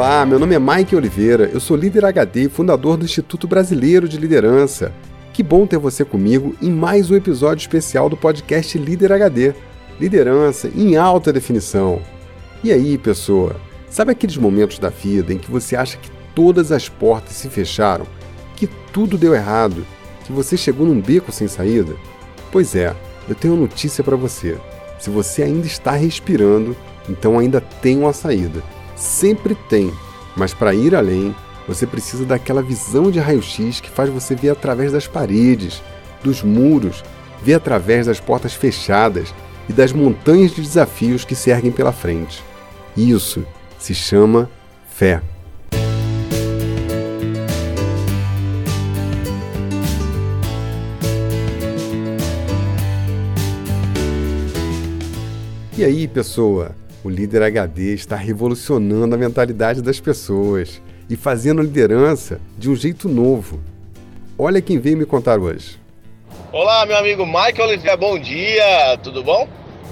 Olá, meu nome é Mike Oliveira, eu sou líder HD e fundador do Instituto Brasileiro de Liderança. Que bom ter você comigo em mais um episódio especial do podcast Líder HD Liderança em alta definição. E aí, pessoa, sabe aqueles momentos da vida em que você acha que todas as portas se fecharam, que tudo deu errado, que você chegou num beco sem saída? Pois é, eu tenho uma notícia para você. Se você ainda está respirando, então ainda tem uma saída. Sempre tem, mas para ir além, você precisa daquela visão de raio-x que faz você ver através das paredes, dos muros, ver através das portas fechadas e das montanhas de desafios que se erguem pela frente. Isso se chama fé. E aí, pessoa? O líder HD está revolucionando a mentalidade das pessoas e fazendo liderança de um jeito novo. Olha quem veio me contar hoje. Olá, meu amigo Michael Oliveira, bom dia, tudo bom?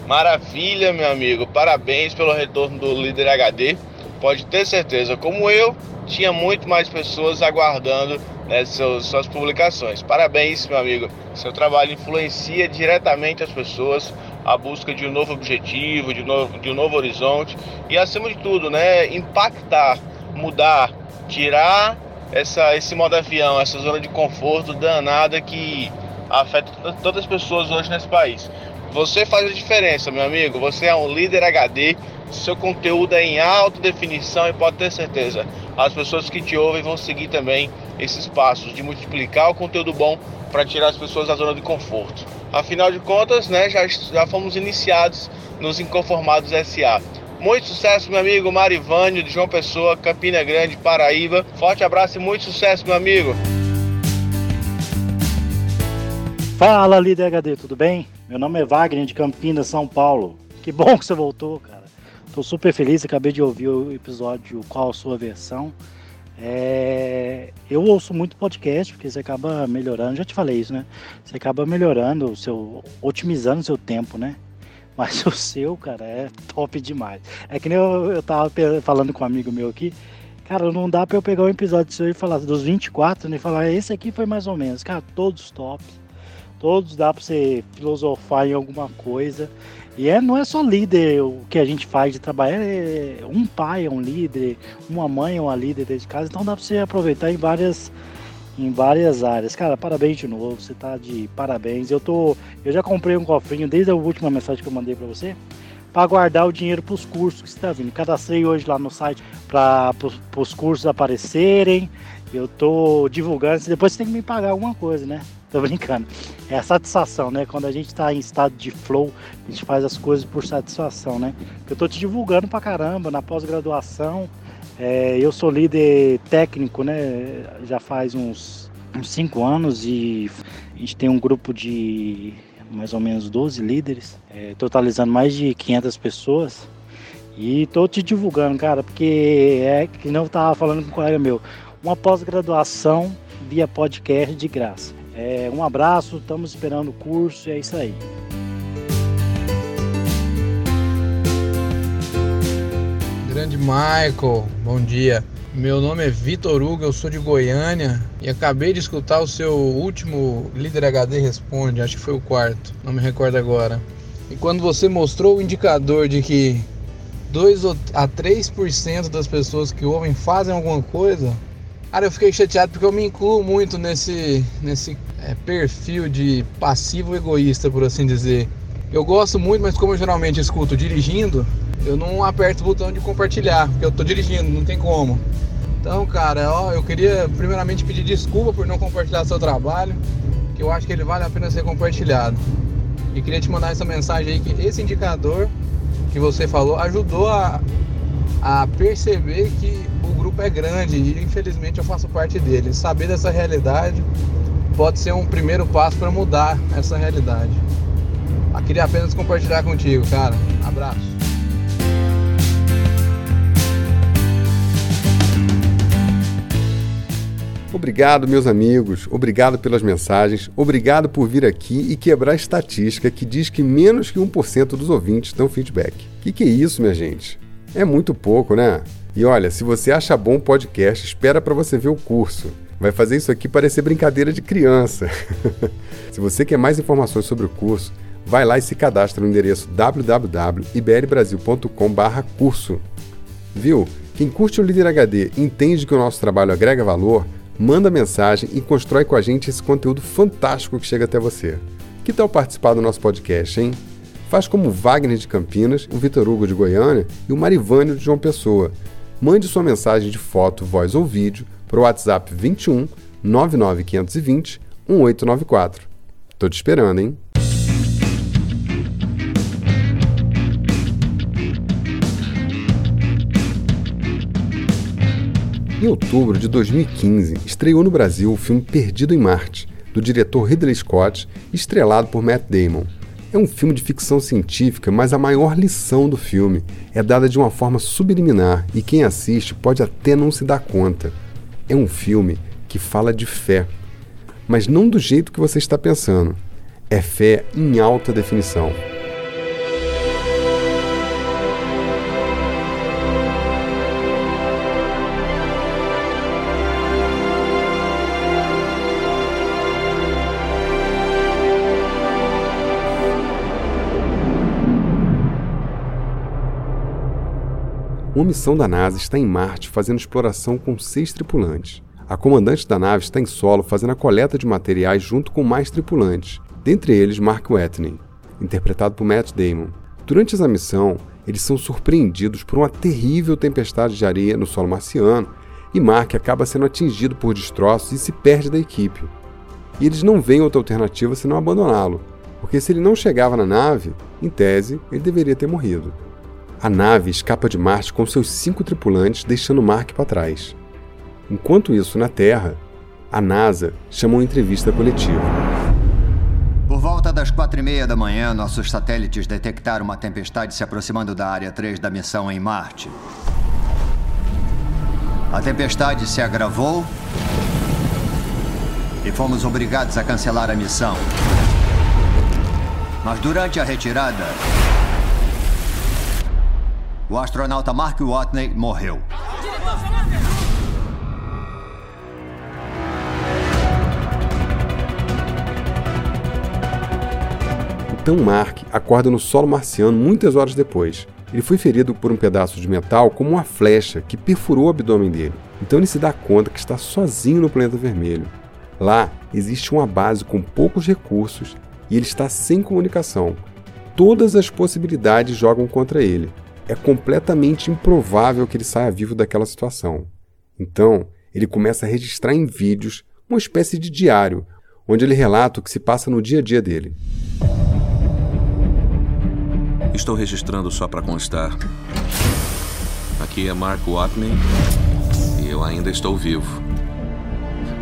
Maravilha, meu amigo, parabéns pelo retorno do Líder HD. Pode ter certeza, como eu, tinha muito mais pessoas aguardando né, seus, suas publicações. Parabéns, meu amigo. Seu trabalho influencia diretamente as pessoas, a busca de um novo objetivo, de, novo, de um novo horizonte e, acima de tudo, né, impactar, mudar, tirar essa, esse modo avião, essa zona de conforto danada que afeta todas as pessoas hoje nesse país. Você faz a diferença, meu amigo. Você é um líder HD. Seu conteúdo é em alta definição e pode ter certeza, as pessoas que te ouvem vão seguir também esses passos de multiplicar o conteúdo bom para tirar as pessoas da zona de conforto. Afinal de contas, né, já, já fomos iniciados nos Inconformados SA. Muito sucesso, meu amigo Marivânio, de João Pessoa, Campina Grande, Paraíba. Forte abraço e muito sucesso, meu amigo. Fala, líder HD, tudo bem? Meu nome é Wagner, de Campinas, São Paulo. Que bom que você voltou, cara. Tô super feliz, acabei de ouvir o episódio Qual a Sua Versão. É... Eu ouço muito podcast, porque você acaba melhorando, já te falei isso, né? Você acaba melhorando o seu. otimizando o seu tempo, né? Mas o seu, cara, é top demais. É que nem eu, eu tava falando com um amigo meu aqui. Cara, não dá pra eu pegar um episódio seu e falar dos 24, né? E falar, esse aqui foi mais ou menos. Cara, todos top. Todos dá pra você filosofar em alguma coisa. E é, não é só líder o que a gente faz de trabalho, é um pai é um líder, uma mãe é uma líder dentro de casa, então dá para você aproveitar em várias em várias áreas. Cara, parabéns de novo, você tá de parabéns. Eu tô, eu já comprei um cofrinho desde a última mensagem que eu mandei para você para guardar o dinheiro para os cursos que está vindo. Cadastrei hoje lá no site para os cursos aparecerem. Eu tô divulgando, depois você tem que me pagar alguma coisa, né? Tô brincando. É a satisfação, né? Quando a gente tá em estado de flow, a gente faz as coisas por satisfação, né? Eu tô te divulgando pra caramba na pós-graduação. É, eu sou líder técnico, né? Já faz uns, uns cinco anos e a gente tem um grupo de mais ou menos 12 líderes, é, totalizando mais de 500 pessoas. E tô te divulgando, cara, porque é que não tava falando com um colega meu, uma pós-graduação via podcast de graça. É, um abraço, estamos esperando o curso e é isso aí. Grande Michael, bom dia. Meu nome é Vitor Hugo, eu sou de Goiânia e acabei de escutar o seu último Líder HD Responde, acho que foi o quarto, não me recordo agora. E quando você mostrou o indicador de que 2 a 3% das pessoas que ouvem fazem alguma coisa, Cara, eu fiquei chateado porque eu me incluo muito nesse, nesse é, perfil de passivo egoísta, por assim dizer. Eu gosto muito, mas como eu geralmente escuto dirigindo, eu não aperto o botão de compartilhar, porque eu tô dirigindo, não tem como. Então, cara, ó, eu queria primeiramente pedir desculpa por não compartilhar seu trabalho, que eu acho que ele vale a pena ser compartilhado. E queria te mandar essa mensagem aí que esse indicador que você falou ajudou a, a perceber que grupo é grande e infelizmente eu faço parte dele. Saber dessa realidade pode ser um primeiro passo para mudar essa realidade. Eu queria apenas compartilhar contigo, cara. Abraço. Obrigado, meus amigos. Obrigado pelas mensagens. Obrigado por vir aqui e quebrar a estatística que diz que menos que 1% dos ouvintes dão feedback. O que, que é isso, minha gente? É muito pouco, né? E olha, se você acha bom o podcast, espera para você ver o curso. Vai fazer isso aqui parecer brincadeira de criança. se você quer mais informações sobre o curso, vai lá e se cadastra no endereço www.iberbrasil.com/curso. Viu? Quem curte o Líder HD e entende que o nosso trabalho agrega valor, manda mensagem e constrói com a gente esse conteúdo fantástico que chega até você. Que tal participar do nosso podcast, hein? Faz como o Wagner de Campinas, o Vitor Hugo de Goiânia e o Marivânio de João Pessoa. Mande sua mensagem de foto, voz ou vídeo para o WhatsApp 21 99520 1894. Tô te esperando, hein? Em outubro de 2015, estreou no Brasil o filme Perdido em Marte, do diretor Ridley Scott, estrelado por Matt Damon. É um filme de ficção científica, mas a maior lição do filme é dada de uma forma subliminar e quem assiste pode até não se dar conta. É um filme que fala de fé, mas não do jeito que você está pensando. É fé em alta definição. Uma missão da NASA está em Marte fazendo exploração com seis tripulantes. A comandante da nave está em solo fazendo a coleta de materiais junto com mais tripulantes, dentre eles Mark Watney, interpretado por Matt Damon. Durante essa missão, eles são surpreendidos por uma terrível tempestade de areia no solo marciano e Mark acaba sendo atingido por destroços e se perde da equipe. E eles não veem outra alternativa senão abandoná-lo, porque se ele não chegava na nave, em tese, ele deveria ter morrido. A nave escapa de Marte com seus cinco tripulantes, deixando Mark para trás. Enquanto isso, na Terra, a NASA chama uma entrevista coletiva. Por volta das quatro e meia da manhã, nossos satélites detectaram uma tempestade se aproximando da área 3 da missão em Marte. A tempestade se agravou e fomos obrigados a cancelar a missão. Mas durante a retirada, o astronauta Mark Watney morreu. Então Mark acorda no solo marciano muitas horas depois. Ele foi ferido por um pedaço de metal como uma flecha que perfurou o abdômen dele. Então ele se dá conta que está sozinho no planeta vermelho. Lá existe uma base com poucos recursos e ele está sem comunicação. Todas as possibilidades jogam contra ele é completamente improvável que ele saia vivo daquela situação. Então, ele começa a registrar em vídeos uma espécie de diário, onde ele relata o que se passa no dia a dia dele. Estou registrando só para constar. Aqui é Mark Watney e eu ainda estou vivo.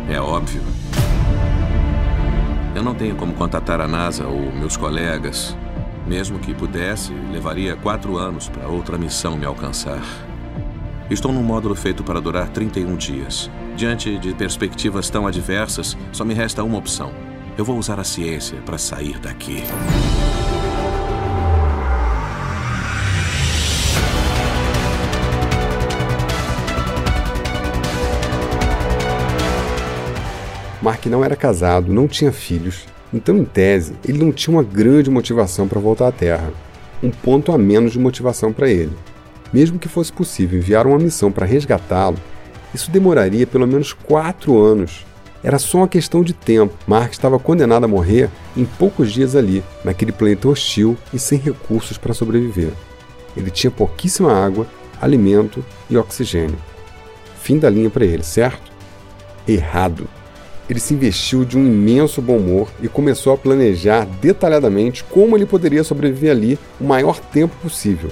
É óbvio. Eu não tenho como contatar a NASA ou meus colegas mesmo que pudesse, levaria quatro anos para outra missão me alcançar. Estou num módulo feito para durar 31 dias. Diante de perspectivas tão adversas, só me resta uma opção. Eu vou usar a ciência para sair daqui. Mark não era casado, não tinha filhos então, em tese, ele não tinha uma grande motivação para voltar à Terra, um ponto a menos de motivação para ele. Mesmo que fosse possível enviar uma missão para resgatá-lo, isso demoraria pelo menos quatro anos. Era só uma questão de tempo. Mark estava condenado a morrer em poucos dias ali, naquele planeta hostil e sem recursos para sobreviver. Ele tinha pouquíssima água, alimento e oxigênio. Fim da linha para ele, certo? Errado ele se investiu de um imenso bom humor e começou a planejar detalhadamente como ele poderia sobreviver ali o maior tempo possível.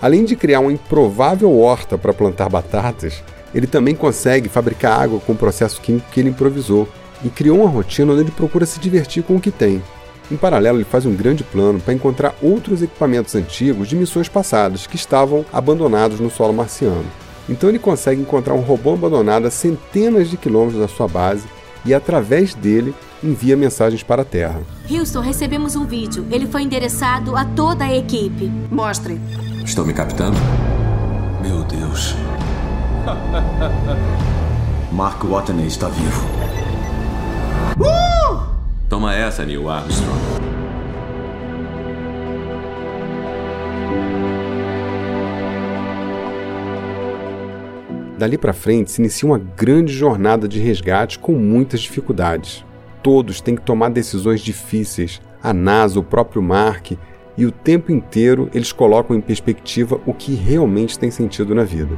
Além de criar uma improvável horta para plantar batatas, ele também consegue fabricar água com o processo químico que ele improvisou e criou uma rotina onde ele procura se divertir com o que tem. Em paralelo, ele faz um grande plano para encontrar outros equipamentos antigos de missões passadas que estavam abandonados no solo marciano. Então ele consegue encontrar um robô abandonado a centenas de quilômetros da sua base e, através dele, envia mensagens para a Terra. Houston, recebemos um vídeo. Ele foi endereçado a toda a equipe. Mostre. Estão me captando? Meu Deus. Mark Watney está vivo. Uh! Toma essa, Neil Armstrong. Dali para frente se inicia uma grande jornada de resgate com muitas dificuldades. Todos têm que tomar decisões difíceis. A NASA, o próprio Mark, e o tempo inteiro eles colocam em perspectiva o que realmente tem sentido na vida.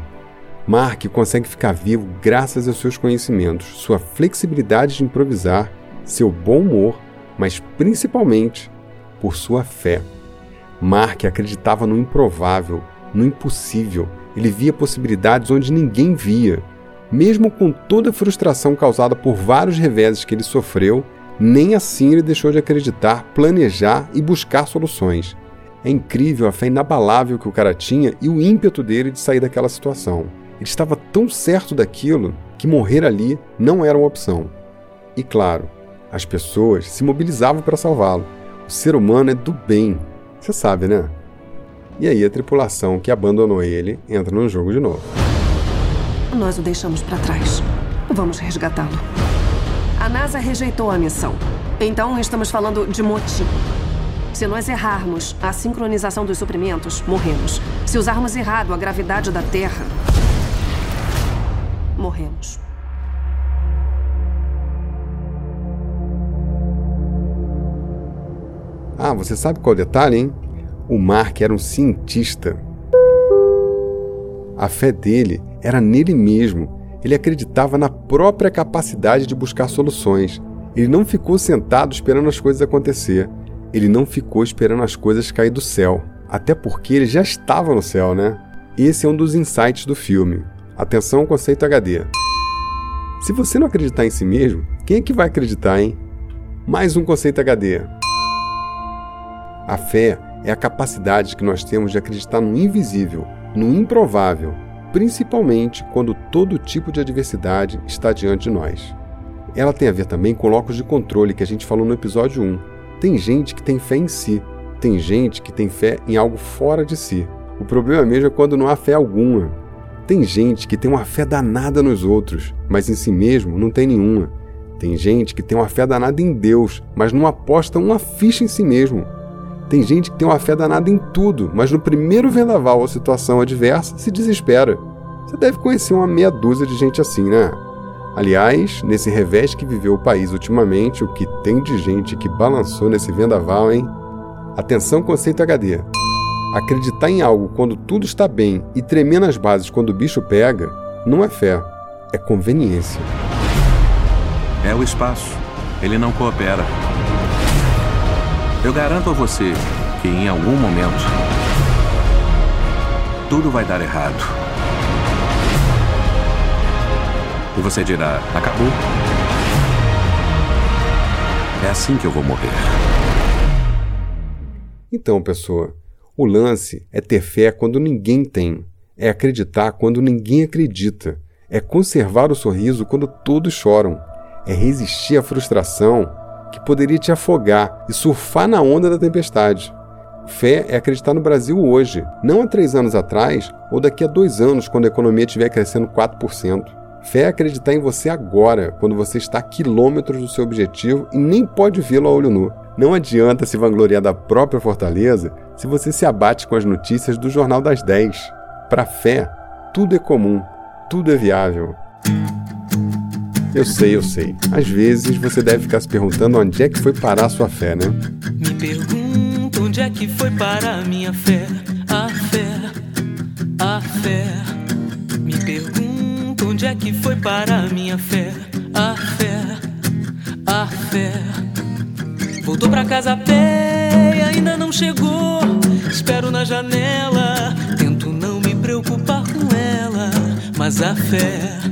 Mark consegue ficar vivo graças aos seus conhecimentos, sua flexibilidade de improvisar, seu bom humor, mas principalmente por sua fé. Mark acreditava no improvável, no impossível. Ele via possibilidades onde ninguém via. Mesmo com toda a frustração causada por vários reveses que ele sofreu, nem assim ele deixou de acreditar, planejar e buscar soluções. É incrível a fé inabalável que o cara tinha e o ímpeto dele de sair daquela situação. Ele estava tão certo daquilo que morrer ali não era uma opção. E claro, as pessoas se mobilizavam para salvá-lo. O ser humano é do bem, você sabe, né? E aí a tripulação que abandonou ele entra no jogo de novo. Nós o deixamos para trás. Vamos resgatá-lo. A NASA rejeitou a missão. Então estamos falando de motim. Se nós errarmos a sincronização dos suprimentos, morremos. Se usarmos errado a gravidade da Terra, morremos. Ah, você sabe qual é o detalhe, hein? O Mark era um cientista. A fé dele era nele mesmo. Ele acreditava na própria capacidade de buscar soluções. Ele não ficou sentado esperando as coisas acontecer. Ele não ficou esperando as coisas cair do céu. Até porque ele já estava no céu, né? Esse é um dos insights do filme. Atenção ao conceito HD. Se você não acreditar em si mesmo, quem é que vai acreditar, hein? Mais um conceito HD. A fé é a capacidade que nós temos de acreditar no invisível, no improvável, principalmente quando todo tipo de adversidade está diante de nós. Ela tem a ver também com locos de controle que a gente falou no episódio 1. Tem gente que tem fé em si, tem gente que tem fé em algo fora de si. O problema mesmo é quando não há fé alguma. Tem gente que tem uma fé danada nos outros, mas em si mesmo não tem nenhuma. Tem gente que tem uma fé danada em Deus, mas não aposta uma ficha em si mesmo. Tem gente que tem uma fé danada em tudo, mas no primeiro vendaval ou situação adversa se desespera. Você deve conhecer uma meia dúzia de gente assim, né? Aliás, nesse revés que viveu o país ultimamente, o que tem de gente que balançou nesse vendaval, hein? Atenção, conceito HD. Acreditar em algo quando tudo está bem e tremer nas bases quando o bicho pega, não é fé, é conveniência. É o espaço. Ele não coopera. Eu garanto a você que em algum momento tudo vai dar errado. E você dirá: acabou. É assim que eu vou morrer. Então, pessoa, o lance é ter fé quando ninguém tem, é acreditar quando ninguém acredita, é conservar o sorriso quando todos choram, é resistir à frustração que poderia te afogar e surfar na onda da tempestade. Fé é acreditar no Brasil hoje, não há três anos atrás ou daqui a dois anos, quando a economia estiver crescendo 4%. Fé é acreditar em você agora, quando você está a quilômetros do seu objetivo e nem pode vê-lo a olho nu. Não adianta se vangloriar da própria fortaleza se você se abate com as notícias do Jornal das 10. Para fé, tudo é comum, tudo é viável. Eu sei, eu sei. Às vezes você deve ficar se perguntando onde é que foi parar a sua fé, né? Me pergunto onde é que foi parar a minha fé, a fé, a fé. Me pergunto onde é que foi parar a minha fé, a fé, a fé. Voltou pra casa a pé e ainda não chegou. Espero na janela, tento não me preocupar com ela, mas a fé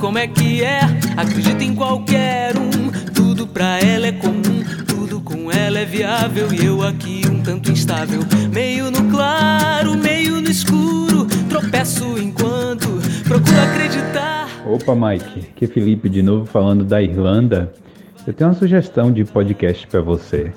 como é que é. Acredita em qualquer um, tudo pra ela é comum, tudo com ela é viável. E eu aqui um tanto instável, meio no claro, meio no escuro. Tropeço enquanto procuro acreditar. Opa, Mike, que Felipe de novo falando da Irlanda. Eu tenho uma sugestão de podcast para você.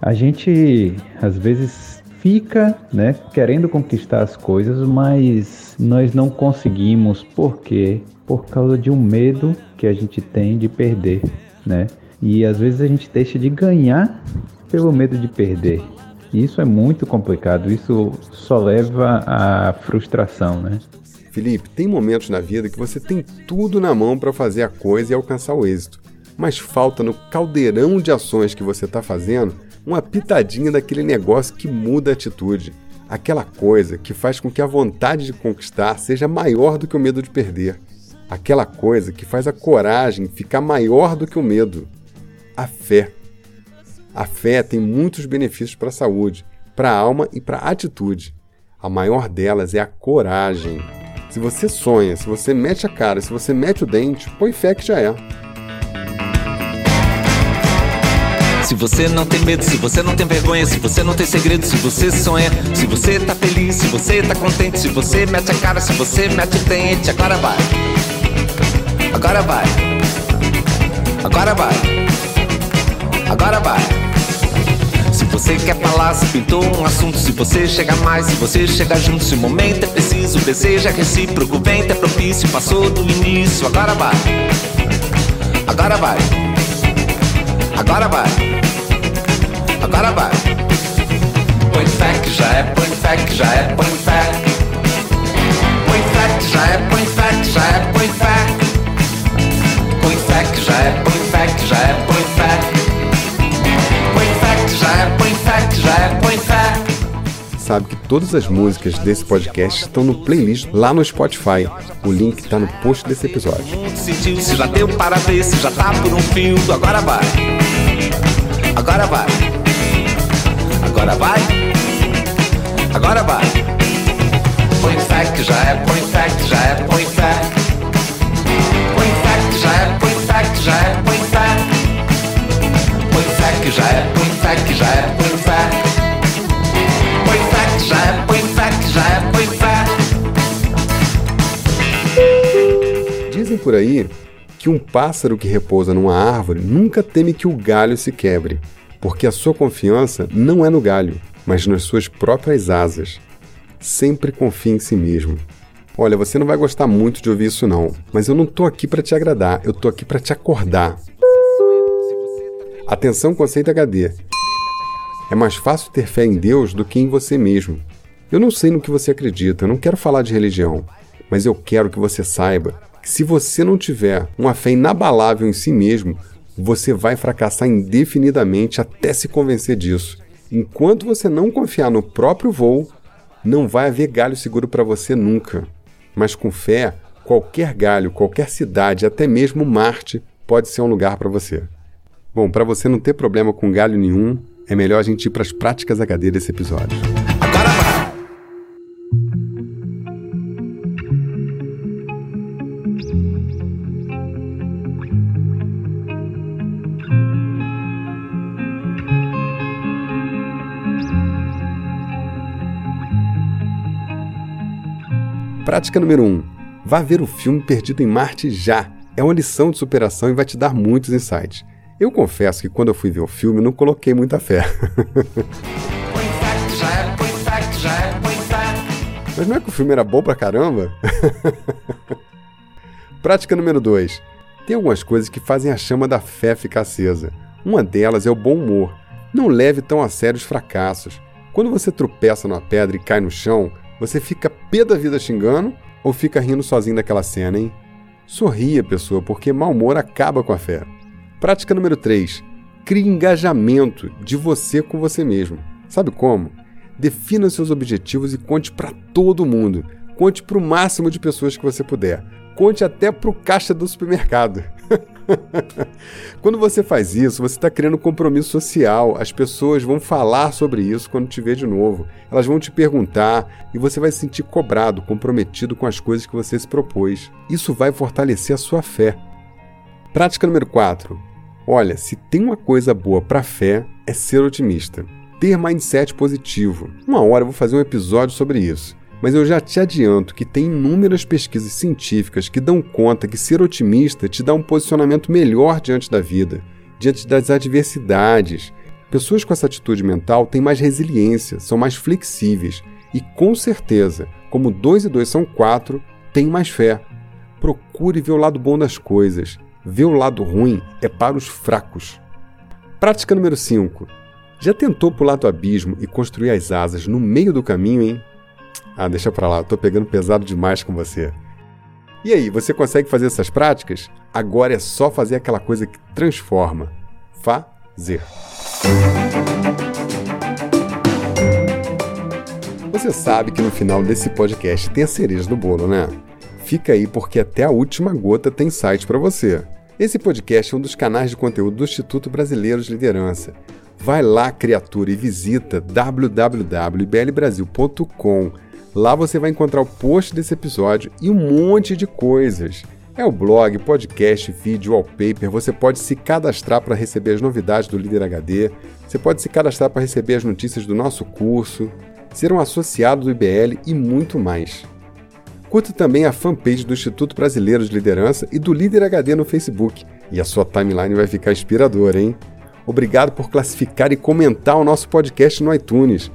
A gente às vezes fica, né, querendo conquistar as coisas, mas nós não conseguimos. Por quê? Por causa de um medo que a gente tem de perder, né? E às vezes a gente deixa de ganhar pelo medo de perder. Isso é muito complicado, isso só leva à frustração, né? Felipe, tem momentos na vida que você tem tudo na mão para fazer a coisa e alcançar o êxito, mas falta no caldeirão de ações que você está fazendo uma pitadinha daquele negócio que muda a atitude. Aquela coisa que faz com que a vontade de conquistar seja maior do que o medo de perder. Aquela coisa que faz a coragem ficar maior do que o medo. A fé. A fé tem muitos benefícios para a saúde, para a alma e para a atitude. A maior delas é a coragem. Se você sonha, se você mete a cara, se você mete o dente, põe fé que já é. Se você não tem medo, se você não tem vergonha, se você não tem segredo, se você sonha, se você tá feliz, se você tá contente, se você mete a cara, se você mete o dente, agora vai. Agora vai. Agora vai. Agora vai. Se você quer falar, se pintou um assunto, se você chega mais, se você chega junto, se o momento é preciso, o desejo é recíproco, o vento é propício, passou do início, agora vai. Agora vai. Agora vai. Agora vai. Põe fé que já é, põe fé que já é, põe fé. Põe fé que já é, põe fé que já é, põe fé. Põe fé que já é, põe fé que já é, põe fé. Põe fé que já é, põe fé que já é, põe fé. Sabe que todas as músicas desse podcast estão no playlist lá no Spotify. O link está no post desse episódio. Se já deu para ver, se já tá por um fio, agora vai. Agora vai. Agora vai. Agora vai. Põe fé que já é, põe fé que já é, põe fé. Põe fé que já é, põe fé que já é, põe fé. Põe fé que já é, põe fé que já é, põe fé. Põe fé que já é, põe fé que já é, põe fé. Dizem por aí que um pássaro que repousa numa árvore nunca teme que o galho se quebre, porque a sua confiança não é no galho, mas nas suas próprias asas. Sempre confie em si mesmo. Olha, você não vai gostar muito de ouvir isso não, mas eu não tô aqui para te agradar, eu tô aqui para te acordar. Atenção conceito HD. É mais fácil ter fé em Deus do que em você mesmo. Eu não sei no que você acredita, eu não quero falar de religião, mas eu quero que você saiba que se você não tiver uma fé inabalável em si mesmo, você vai fracassar indefinidamente até se convencer disso. Enquanto você não confiar no próprio voo, não vai haver galho seguro para você nunca. Mas com fé, qualquer galho, qualquer cidade, até mesmo Marte, pode ser um lugar para você. Bom, para você não ter problema com galho nenhum, é melhor a gente ir para as práticas HD desse episódio. Prática número 1. Um, vá ver o filme Perdido em Marte já. É uma lição de superação e vai te dar muitos insights. Eu confesso que quando eu fui ver o filme, não coloquei muita fé. Mas não é que o filme era bom pra caramba? Prática número 2. Tem algumas coisas que fazem a chama da fé ficar acesa. Uma delas é o bom humor. Não leve tão a sério os fracassos. Quando você tropeça numa pedra e cai no chão, você fica pé da vida xingando ou fica rindo sozinho daquela cena, hein? Sorria, pessoa, porque mau humor acaba com a fé. Prática número 3. Crie engajamento de você com você mesmo. Sabe como? Defina seus objetivos e conte para todo mundo. Conte para o máximo de pessoas que você puder. Conte até para o caixa do supermercado. quando você faz isso, você está criando um compromisso social. As pessoas vão falar sobre isso quando te ver de novo. Elas vão te perguntar e você vai se sentir cobrado, comprometido com as coisas que você se propôs. Isso vai fortalecer a sua fé. Prática número 4. Olha, se tem uma coisa boa para fé, é ser otimista. Ter mindset positivo. Uma hora eu vou fazer um episódio sobre isso mas eu já te adianto que tem inúmeras pesquisas científicas que dão conta que ser otimista te dá um posicionamento melhor diante da vida, diante das adversidades, Pessoas com essa atitude mental têm mais resiliência, são mais flexíveis e, com certeza, como 2 e 2 são 4, têm mais fé. Procure ver o lado bom das coisas. Ver o lado ruim é para os fracos. Prática número 5. Já tentou pular do abismo e construir as asas no meio do caminho, hein? Ah, deixa pra lá, eu tô pegando pesado demais com você. E aí, você consegue fazer essas práticas? Agora é só fazer aquela coisa que transforma. Fazer. Você sabe que no final desse podcast tem a cereja do bolo, né? Fica aí porque até a última gota tem site para você. Esse podcast é um dos canais de conteúdo do Instituto Brasileiro de Liderança. Vai lá, criatura, e visita www.iblbrasil.com. Lá você vai encontrar o post desse episódio e um monte de coisas. É o blog, podcast, vídeo, wallpaper. Você pode se cadastrar para receber as novidades do Líder HD. Você pode se cadastrar para receber as notícias do nosso curso, ser um associado do IBL e muito mais. Curta também a fanpage do Instituto Brasileiro de Liderança e do Líder HD no Facebook. E a sua timeline vai ficar inspiradora, hein? Obrigado por classificar e comentar o nosso podcast no iTunes.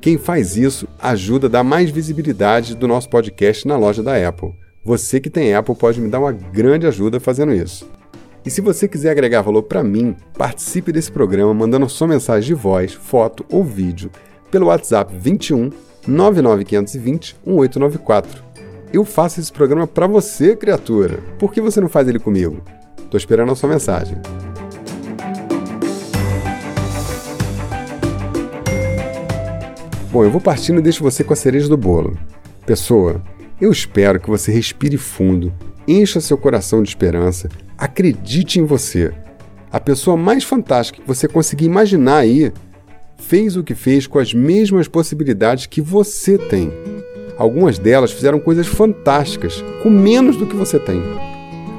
Quem faz isso ajuda a dar mais visibilidade do nosso podcast na loja da Apple. Você que tem Apple pode me dar uma grande ajuda fazendo isso. E se você quiser agregar valor para mim, participe desse programa mandando sua mensagem de voz, foto ou vídeo pelo WhatsApp 21 99520 1894. Eu faço esse programa para você, criatura. Por que você não faz ele comigo? Tô esperando a sua mensagem. Bom, eu vou partindo e deixo você com a cereja do bolo. Pessoa, eu espero que você respire fundo, encha seu coração de esperança, acredite em você. A pessoa mais fantástica que você conseguir imaginar aí fez o que fez com as mesmas possibilidades que você tem. Algumas delas fizeram coisas fantásticas, com menos do que você tem.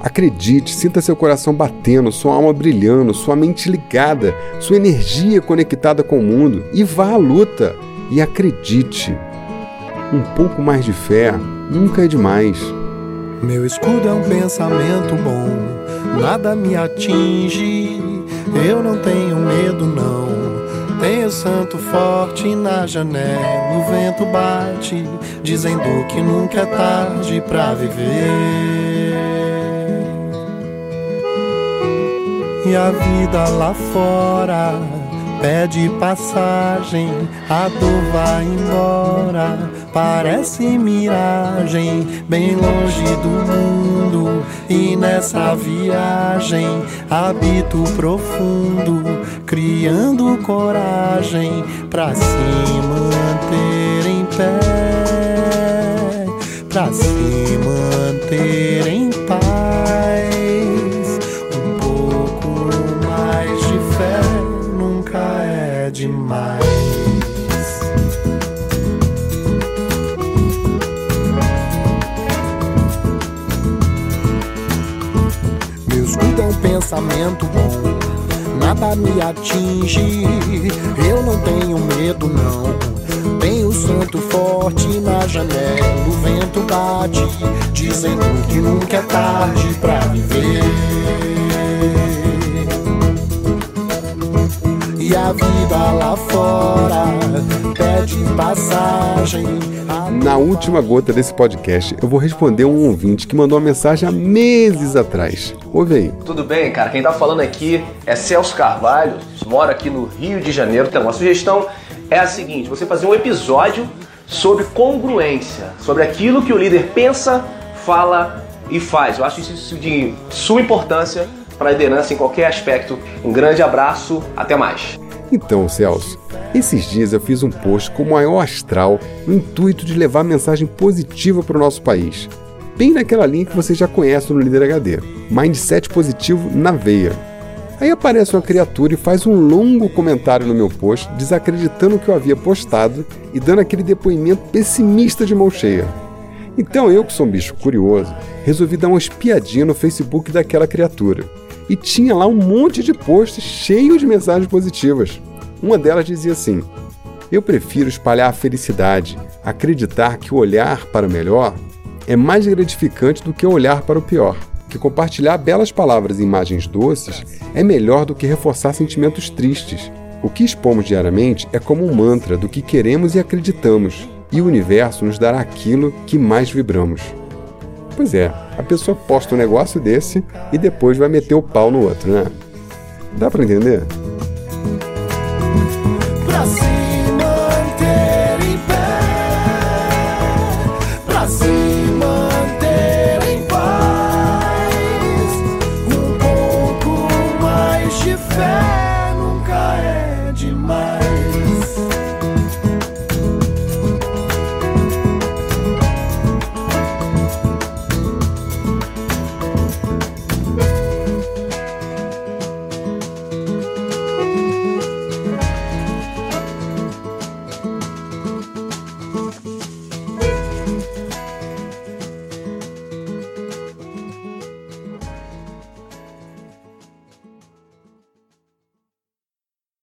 Acredite, sinta seu coração batendo, sua alma brilhando, sua mente ligada, sua energia conectada com o mundo e vá à luta. E acredite, um pouco mais de fé nunca é demais. Meu escudo é um pensamento bom, nada me atinge, eu não tenho medo não. Tenho santo forte na janela, o vento bate, dizendo que nunca é tarde pra viver. E a vida lá fora pede passagem, a dor vai embora, parece miragem, bem longe do mundo. E nessa viagem habito profundo, criando coragem pra se manter em pé, pra se manter em paz. Pensamento nada me atinge. Eu não tenho medo, não. Tenho santo forte na janela, o vento bate, dizendo que nunca é tarde pra viver. E a vida lá fora pede passagem. Na última gota desse podcast, eu vou responder um ouvinte que mandou uma mensagem há meses atrás. Ouve aí. Tudo bem, cara? Quem tá falando aqui é Celso Carvalho, mora aqui no Rio de Janeiro. Então, a sugestão é a seguinte: você fazer um episódio sobre congruência, sobre aquilo que o líder pensa, fala e faz. Eu acho isso de suma importância para a liderança em qualquer aspecto. Um grande abraço, até mais. Então, Celso, esses dias eu fiz um post com o maior astral no intuito de levar mensagem positiva para o nosso país. Bem naquela linha que você já conhece no Líder HD. Mindset positivo na veia. Aí aparece uma criatura e faz um longo comentário no meu post, desacreditando o que eu havia postado e dando aquele depoimento pessimista de mão cheia. Então eu, que sou um bicho curioso, resolvi dar uma espiadinha no Facebook daquela criatura e tinha lá um monte de posts cheios de mensagens positivas. Uma delas dizia assim: Eu prefiro espalhar a felicidade, acreditar que o olhar para o melhor é mais gratificante do que olhar para o pior. Que compartilhar belas palavras e imagens doces é melhor do que reforçar sentimentos tristes. O que expomos diariamente é como um mantra do que queremos e acreditamos, e o universo nos dará aquilo que mais vibramos. Pois é, a pessoa posta um negócio desse e depois vai meter o pau no outro, né? Dá pra entender? Sempre